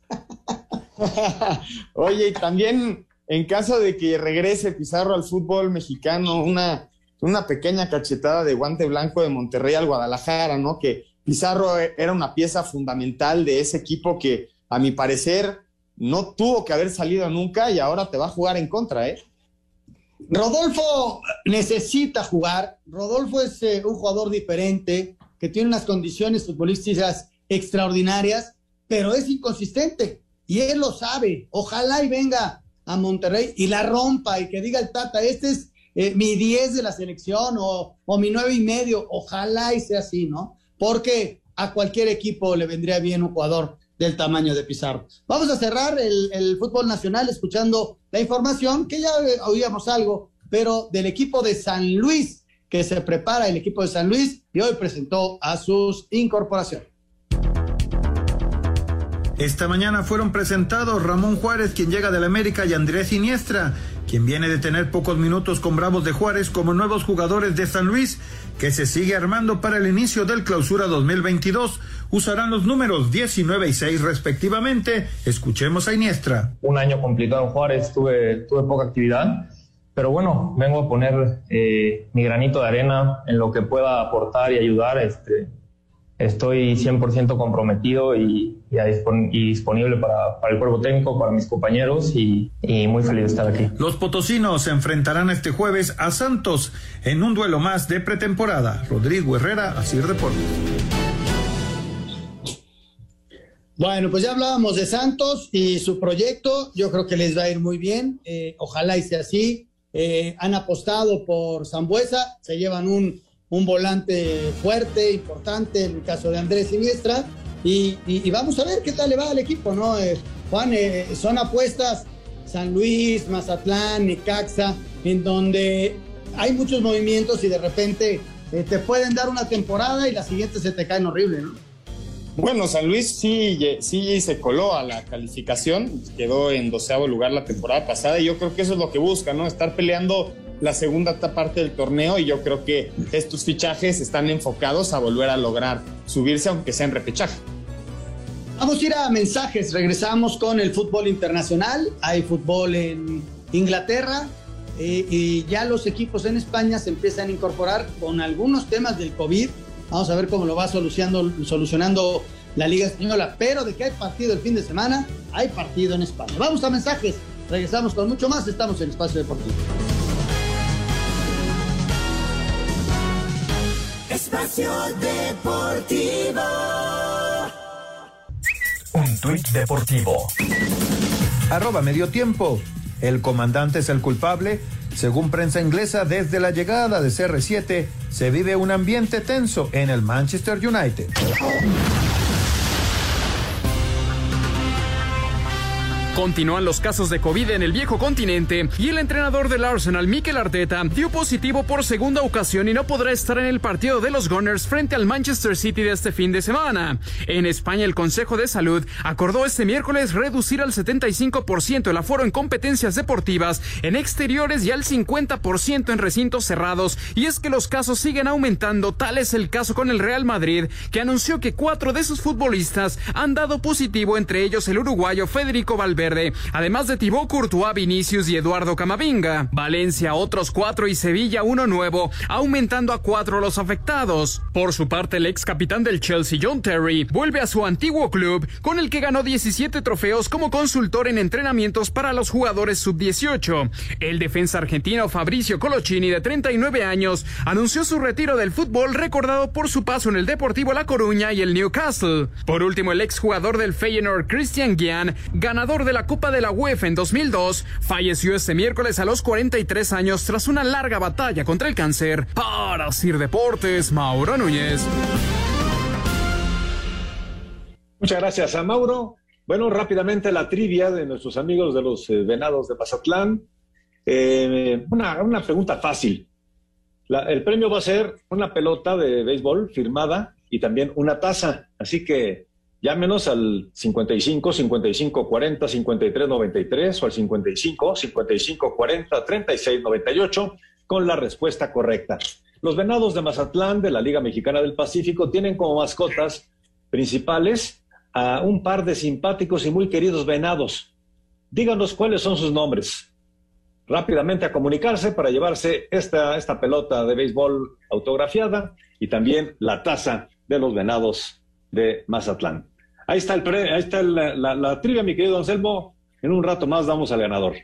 Oye, y también en caso de que regrese Pizarro al fútbol mexicano, una, una pequeña cachetada de guante blanco de Monterrey al Guadalajara, ¿no? Que Pizarro era una pieza fundamental de ese equipo que, a mi parecer, no tuvo que haber salido nunca y ahora te va a jugar en contra, ¿eh? Rodolfo necesita jugar. Rodolfo es eh, un jugador diferente que tiene unas condiciones futbolísticas extraordinarias, pero es inconsistente y él lo sabe. Ojalá y venga a Monterrey y la rompa y que diga el Tata, este es eh, mi 10 de la selección o, o mi nueve y medio. Ojalá y sea así, ¿no? Porque a cualquier equipo le vendría bien un jugador del tamaño de Pizarro. Vamos a cerrar el, el fútbol nacional escuchando la información que ya eh, oíamos algo, pero del equipo de San Luis, que se prepara el equipo de San Luis y hoy presentó a sus incorporaciones. Esta mañana fueron presentados Ramón Juárez, quien llega del América, y Andrés Iniestra, quien viene de tener pocos minutos con Bravos de Juárez como nuevos jugadores de San Luis, que se sigue armando para el inicio del clausura 2022. Usarán los números 19 y 6 respectivamente. Escuchemos a Iniestra. Un año complicado en Juárez, tuve, tuve poca actividad, pero bueno, vengo a poner eh, mi granito de arena en lo que pueda aportar y ayudar. Este, estoy 100% comprometido y, disponible para, el cuerpo técnico, para mis compañeros y, y, muy feliz de estar aquí. Los potosinos se enfrentarán este jueves a Santos en un duelo más de pretemporada. Rodrigo Herrera, así Deportes. Bueno, pues ya hablábamos de Santos y su proyecto. Yo creo que les va a ir muy bien. Eh, ojalá y sea así. Eh, han apostado por Zambuesa, se llevan un, un, volante fuerte, importante, en el caso de Andrés Siniestra. Y, y, vamos a ver qué tal le va al equipo, ¿no? Eh, Juan, son apuestas San Luis, Mazatlán, Necaxa, en donde hay muchos movimientos y de repente te pueden dar una temporada y la siguiente se te caen horrible, ¿no? Bueno, San Luis sí, sí se coló a la calificación, quedó en doceavo lugar la temporada pasada y yo creo que eso es lo que busca, ¿no? Estar peleando la segunda parte del torneo y yo creo que estos fichajes están enfocados a volver a lograr subirse aunque sea en repechaje. Vamos a ir a mensajes, regresamos con el fútbol internacional, hay fútbol en Inglaterra eh, y ya los equipos en España se empiezan a incorporar con algunos temas del COVID Vamos a ver cómo lo va solucionando, solucionando la Liga Española. Pero de que hay partido el fin de semana, hay partido en España. Vamos a mensajes. Regresamos con mucho más. Estamos en Espacio Deportivo. Espacio Deportivo. Un tuit deportivo. Arroba medio tiempo. El comandante es el culpable según prensa inglesa, desde la llegada de CR7 se vive un ambiente tenso en el Manchester United. Continúan los casos de COVID en el viejo continente y el entrenador del Arsenal, Mikel Arteta, dio positivo por segunda ocasión y no podrá estar en el partido de los Gunners frente al Manchester City de este fin de semana. En España, el Consejo de Salud acordó este miércoles reducir al 75% el aforo en competencias deportivas en exteriores y al 50% en recintos cerrados. Y es que los casos siguen aumentando, tal es el caso con el Real Madrid, que anunció que cuatro de sus futbolistas han dado positivo, entre ellos el uruguayo Federico Valverde Además de Thibaut Courtois, Vinicius y Eduardo Camavinga. Valencia otros cuatro y Sevilla uno nuevo, aumentando a cuatro los afectados. Por su parte, el ex capitán del Chelsea, John Terry, vuelve a su antiguo club, con el que ganó 17 trofeos como consultor en entrenamientos para los jugadores sub-18. El defensa argentino Fabricio Colocini, de 39 años, anunció su retiro del fútbol recordado por su paso en el Deportivo La Coruña y el Newcastle. Por último, el ex jugador del Feyenoord, Christian Gian, ganador de de la Copa de la UEFA en 2002, falleció este miércoles a los 43 años tras una larga batalla contra el cáncer. Para Sir Deportes, Mauro Núñez. Muchas gracias a Mauro. Bueno, rápidamente la trivia de nuestros amigos de los eh, Venados de Mazatlán. Eh, una, pregunta fácil. el premio va a ser una pelota de béisbol firmada y también una taza. Así que Llámenos al 55 55 40 53 93 o al 55 55 40 36 98 con la respuesta correcta. Los Venados de Mazatlán de la Liga Mexicana del Pacífico tienen como mascotas principales a un par de simpáticos y muy queridos venados. Díganos cuáles son sus nombres. Rápidamente a comunicarse para llevarse esta, esta pelota de béisbol autografiada y también la taza de los venados de Mazatlán. Ahí está, el ahí está la, trivia, mi querido Anselmo. En un rato más damos al ganador.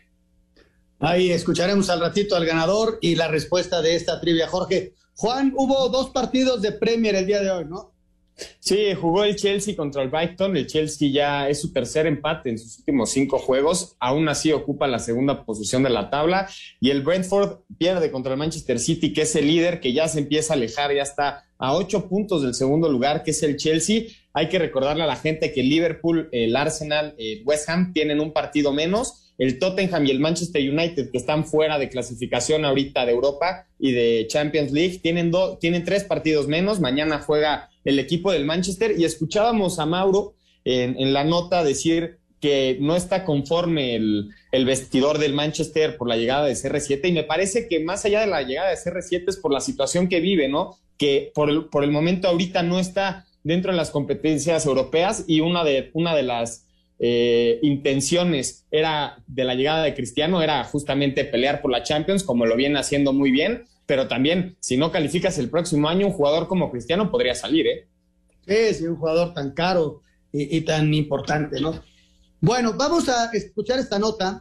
Ahí escucharemos al ratito al ganador y la respuesta de esta trivia, Jorge. Juan, hubo dos partidos de Premier el día de hoy, ¿no? Sí, jugó el Chelsea contra el Brighton. El Chelsea ya es su tercer empate en sus últimos cinco juegos. Aún así ocupa la segunda posición de la tabla. Y el Brentford pierde contra el Manchester City, que es el líder, que ya se empieza a alejar, ya está a ocho puntos del segundo lugar, que es el Chelsea. Hay que recordarle a la gente que Liverpool, el Arsenal, el West Ham tienen un partido menos. El Tottenham y el Manchester United, que están fuera de clasificación ahorita de Europa y de Champions League, tienen, tienen tres partidos menos. Mañana juega el equipo del Manchester y escuchábamos a Mauro en, la nota decir que no está conforme el, el, vestidor del Manchester por la llegada de CR7 y me parece que más allá de la llegada de CR7 es por la situación que vive, ¿no? Que por el, por el momento ahorita no está dentro de las competencias europeas y una de, una de las eh, intenciones era de la llegada de Cristiano era justamente pelear por la Champions, como lo viene haciendo muy bien, pero también si no calificas el próximo año, un jugador como Cristiano podría salir, ¿eh? Sí, sí, un jugador tan caro y, tan importante, ¿no? Bueno, vamos a escuchar esta nota.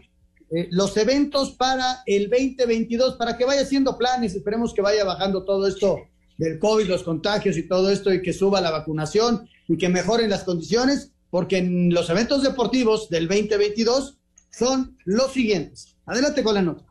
Eh, los eventos para el 2022, para que vaya haciendo planes, esperemos que vaya bajando todo esto del COVID, los contagios y todo esto, y que suba la vacunación y que mejoren las condiciones, porque en los eventos deportivos del 2022 son los siguientes. Adelante con la nota.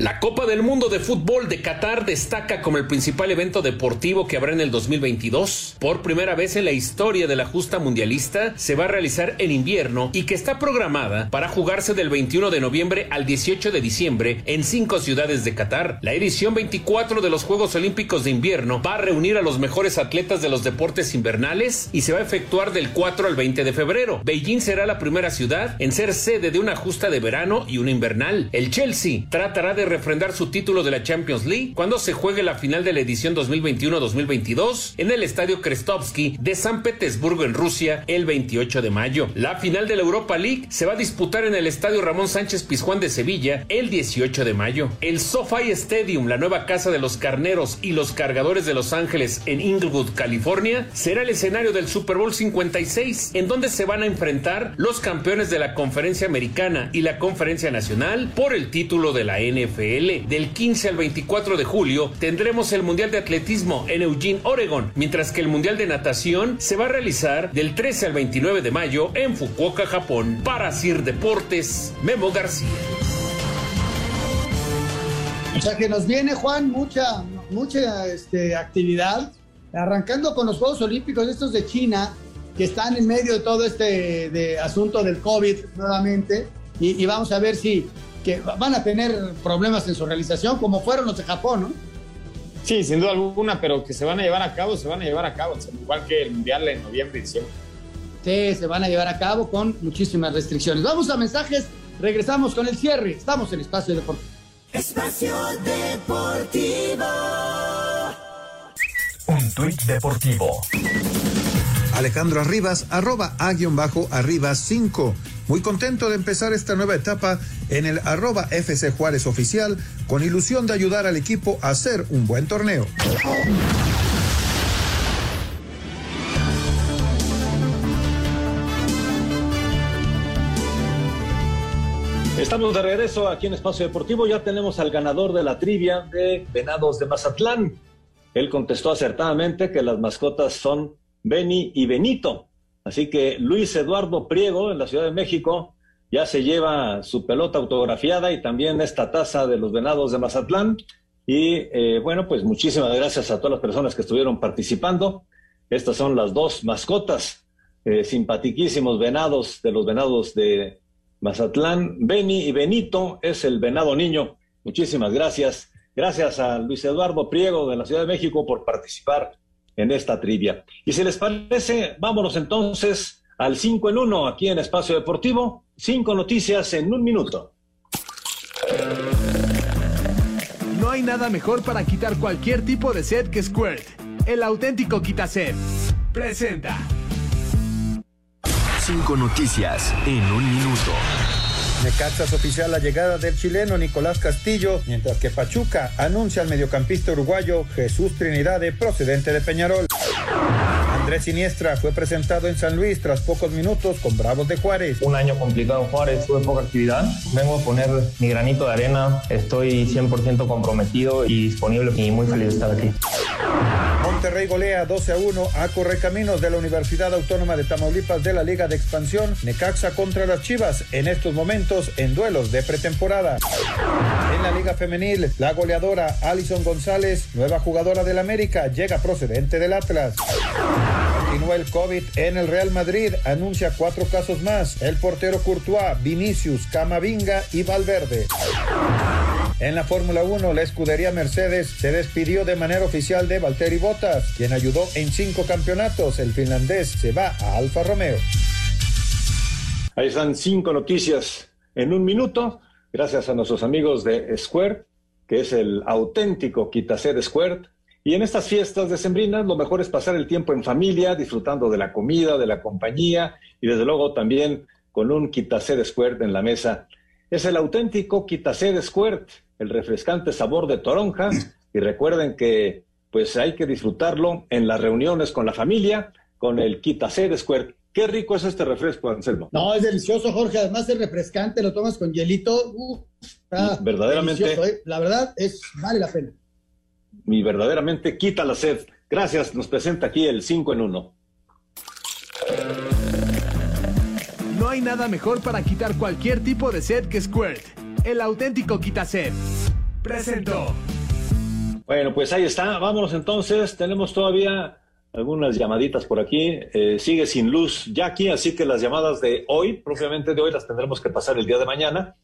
La Copa del Mundo de Fútbol de Qatar destaca como el principal evento deportivo que habrá en el 2022. Por primera vez en la historia de la justa mundialista, se va a realizar en invierno y que está programada para jugarse del 21 de noviembre al 18 de diciembre en cinco ciudades de Qatar. La edición 24 de los Juegos Olímpicos de Invierno va a reunir a los mejores atletas de los deportes invernales y se va a efectuar del 4 al 20 de febrero. Beijing será la primera ciudad en ser sede de una justa de verano y una invernal. El Chelsea tratará de refrendar su título de la Champions League cuando se juegue la final de la edición 2021-2022 en el Estadio Krestovsky de San Petersburgo en Rusia el 28 de mayo. La final de la Europa League se va a disputar en el Estadio Ramón Sánchez Pizjuán de Sevilla el 18 de mayo. El SoFi Stadium, la nueva casa de los carneros y los cargadores de Los Ángeles en Inglewood, California, será el escenario del Super Bowl 56, en donde se van a enfrentar los campeones de la Conferencia Americana y la Conferencia Nacional por el título de la NFL. Del 15 al 24 de julio tendremos el Mundial de Atletismo en Eugene, Oregon, mientras que el Mundial de Natación se va a realizar del 13 al 29 de mayo en Fukuoka, Japón. Para Sir Deportes, Memo García. O sea que nos viene, Juan, mucha, mucha este, actividad, arrancando con los Juegos Olímpicos estos de China, que están en medio de todo este de asunto del COVID nuevamente, y vamos a ver si que van a tener problemas en su realización, como fueron los de Japón, ¿no? Sí, sin duda alguna, pero que se van a llevar a cabo, se van a llevar a cabo, igual que el Mundial en noviembre y diciembre. Sí, se van a llevar a cabo con muchísimas restricciones. Vamos a mensajes, regresamos con el cierre. Estamos en Espacio Deportivo. Espacio Deportivo. Un tuit deportivo. Alejandro Arribas, arroba a-arribas 5. Muy contento de empezar esta nueva etapa en el arroba FC Juárez oficial con ilusión de ayudar al equipo a hacer un buen torneo. Estamos de regreso aquí en Espacio Deportivo. Ya tenemos al ganador de la trivia de Venados de Mazatlán. Él contestó acertadamente que las mascotas son Beni y Benito. Así que Luis Eduardo Priego en la Ciudad de México ya se lleva su pelota autografiada y también esta taza de los Venados de Mazatlán. Y eh, bueno, pues muchísimas gracias a todas las personas que estuvieron participando. Estas son las dos mascotas, eh, simpatiquísimos venados de los Venados de Mazatlán. Beni y Benito es el venado niño. Muchísimas gracias. Gracias a Luis Eduardo Priego de la Ciudad de México por participar en esta trivia. Y si les parece, vámonos entonces al 5 en 1 aquí en Espacio Deportivo. Cinco noticias en un minuto. No hay nada mejor para quitar cualquier tipo de sed que Squirt. El auténtico quitaset. Presenta. Cinco noticias en un minuto. Necaxas oficial la llegada del chileno Nicolás Castillo, mientras que Pachuca anuncia al mediocampista uruguayo Jesús Trinidad procedente de Peñarol. Andrés Siniestra fue presentado en San Luis tras pocos minutos con Bravos de Juárez. Un año complicado Juárez, tuve poca actividad. Vengo a poner mi granito de arena. Estoy 100% comprometido y disponible y muy feliz de estar aquí. Monterrey golea 12 a 1 a Correcaminos de la Universidad Autónoma de Tamaulipas de la Liga de Expansión. Necaxa contra las Chivas en estos momentos en duelos de pretemporada. En la Liga Femenil, la goleadora Alison González, nueva jugadora del América, llega procedente del Atlas. Continúa el COVID en el Real Madrid, anuncia cuatro casos más. El portero Courtois, Vinicius, Camavinga y Valverde. En la Fórmula 1, la escudería Mercedes se despidió de manera oficial de Valtteri Bottas, quien ayudó en cinco campeonatos. El finlandés se va a Alfa Romeo. Ahí están cinco noticias en un minuto, gracias a nuestros amigos de Square, que es el auténtico Quitacer Square. Y en estas fiestas de Sembrinas, lo mejor es pasar el tiempo en familia, disfrutando de la comida, de la compañía y desde luego también con un Quitacer Square en la mesa. Es el auténtico Quitacer Square el refrescante sabor de toronja. Y recuerden que pues hay que disfrutarlo en las reuniones con la familia, con el Quitacer Square. Qué rico es este refresco, Anselmo. No, es delicioso, Jorge. Además es refrescante, lo tomas con hielito. Uh, verdaderamente. ¿eh? La verdad es, vale la pena. Y verdaderamente quita la sed. Gracias, nos presenta aquí el 5 en 1. No hay nada mejor para quitar cualquier tipo de sed que Squirt, el auténtico quita sed. Presentó. Bueno, pues ahí está. Vámonos entonces. Tenemos todavía algunas llamaditas por aquí. Eh, sigue sin luz Jackie, así que las llamadas de hoy, propiamente de hoy, las tendremos que pasar el día de mañana.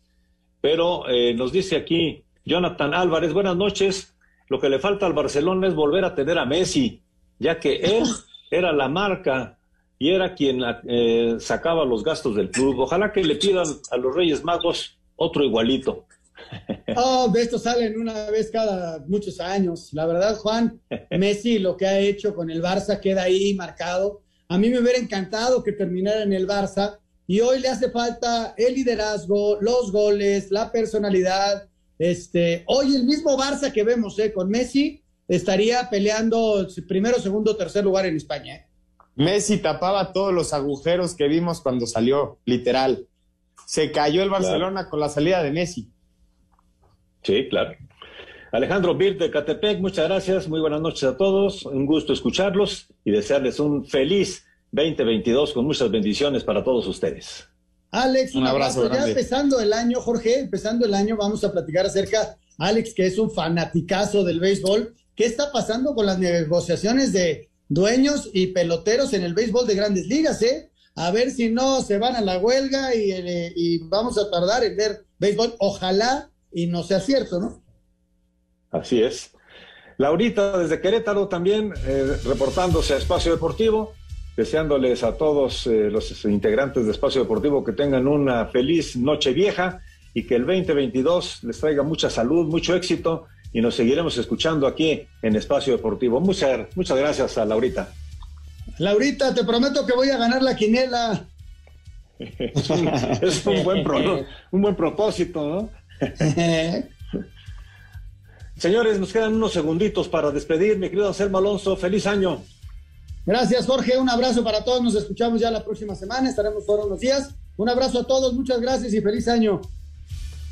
Pero eh, nos dice aquí Jonathan Álvarez, buenas noches. Lo que le falta al Barcelona es volver a tener a Messi, ya que él era la marca y era quien eh, sacaba los gastos del club. Ojalá que le pidan a los Reyes Magos otro igualito. Oh, de esto salen una vez cada muchos años. La verdad, Juan, Messi lo que ha hecho con el Barça queda ahí marcado. A mí me hubiera encantado que terminara en el Barça y hoy le hace falta el liderazgo, los goles, la personalidad. Este, hoy el mismo Barça que vemos eh, con Messi estaría peleando primero, segundo, tercer lugar en España. Eh. Messi tapaba todos los agujeros que vimos cuando salió, literal. Se cayó el Barcelona con la salida de Messi. Sí, claro. Alejandro Bir de Catepec, muchas gracias, muy buenas noches a todos, un gusto escucharlos y desearles un feliz 2022 con muchas bendiciones para todos ustedes. Alex, un, abrazo. ya empezando el año, Jorge, empezando el año, vamos a platicar acerca, Alex, que es un fanaticazo del béisbol, ¿qué está pasando con las negociaciones de dueños y peloteros en el béisbol de grandes ligas, eh? A ver si no se van a la huelga y, eh, y vamos a tardar en ver béisbol. Ojalá y no sea cierto, ¿no? Así es. Laurita desde Querétaro también eh, reportándose a Espacio Deportivo, deseándoles a todos eh, los integrantes de Espacio Deportivo que tengan una feliz noche vieja y que el 2022 les traiga mucha salud, mucho éxito y nos seguiremos escuchando aquí en Espacio Deportivo. Muchas, muchas gracias a Laurita. Laurita, te prometo que voy a ganar la quinela. es un, buen un buen propósito, ¿no? Señores, nos quedan unos segunditos para despedir. Mi querido Anselmo Alonso, feliz año. Gracias, Jorge. Un abrazo para todos. Nos escuchamos ya la próxima semana. Estaremos todos los días. Un abrazo a todos. Muchas gracias y feliz año.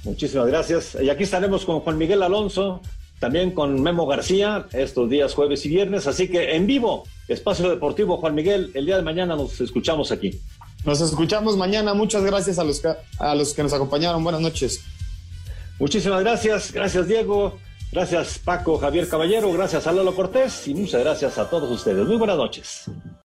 Muchísimas gracias. Y aquí estaremos con Juan Miguel Alonso, también con Memo García, estos días jueves y viernes. Así que en vivo, Espacio Deportivo Juan Miguel, el día de mañana nos escuchamos aquí. Nos escuchamos mañana. Muchas gracias a los a los que nos acompañaron. Buenas noches. Muchísimas gracias, gracias Diego, gracias Paco Javier Caballero, gracias a Lalo Cortés y muchas gracias a todos ustedes. Muy buenas noches.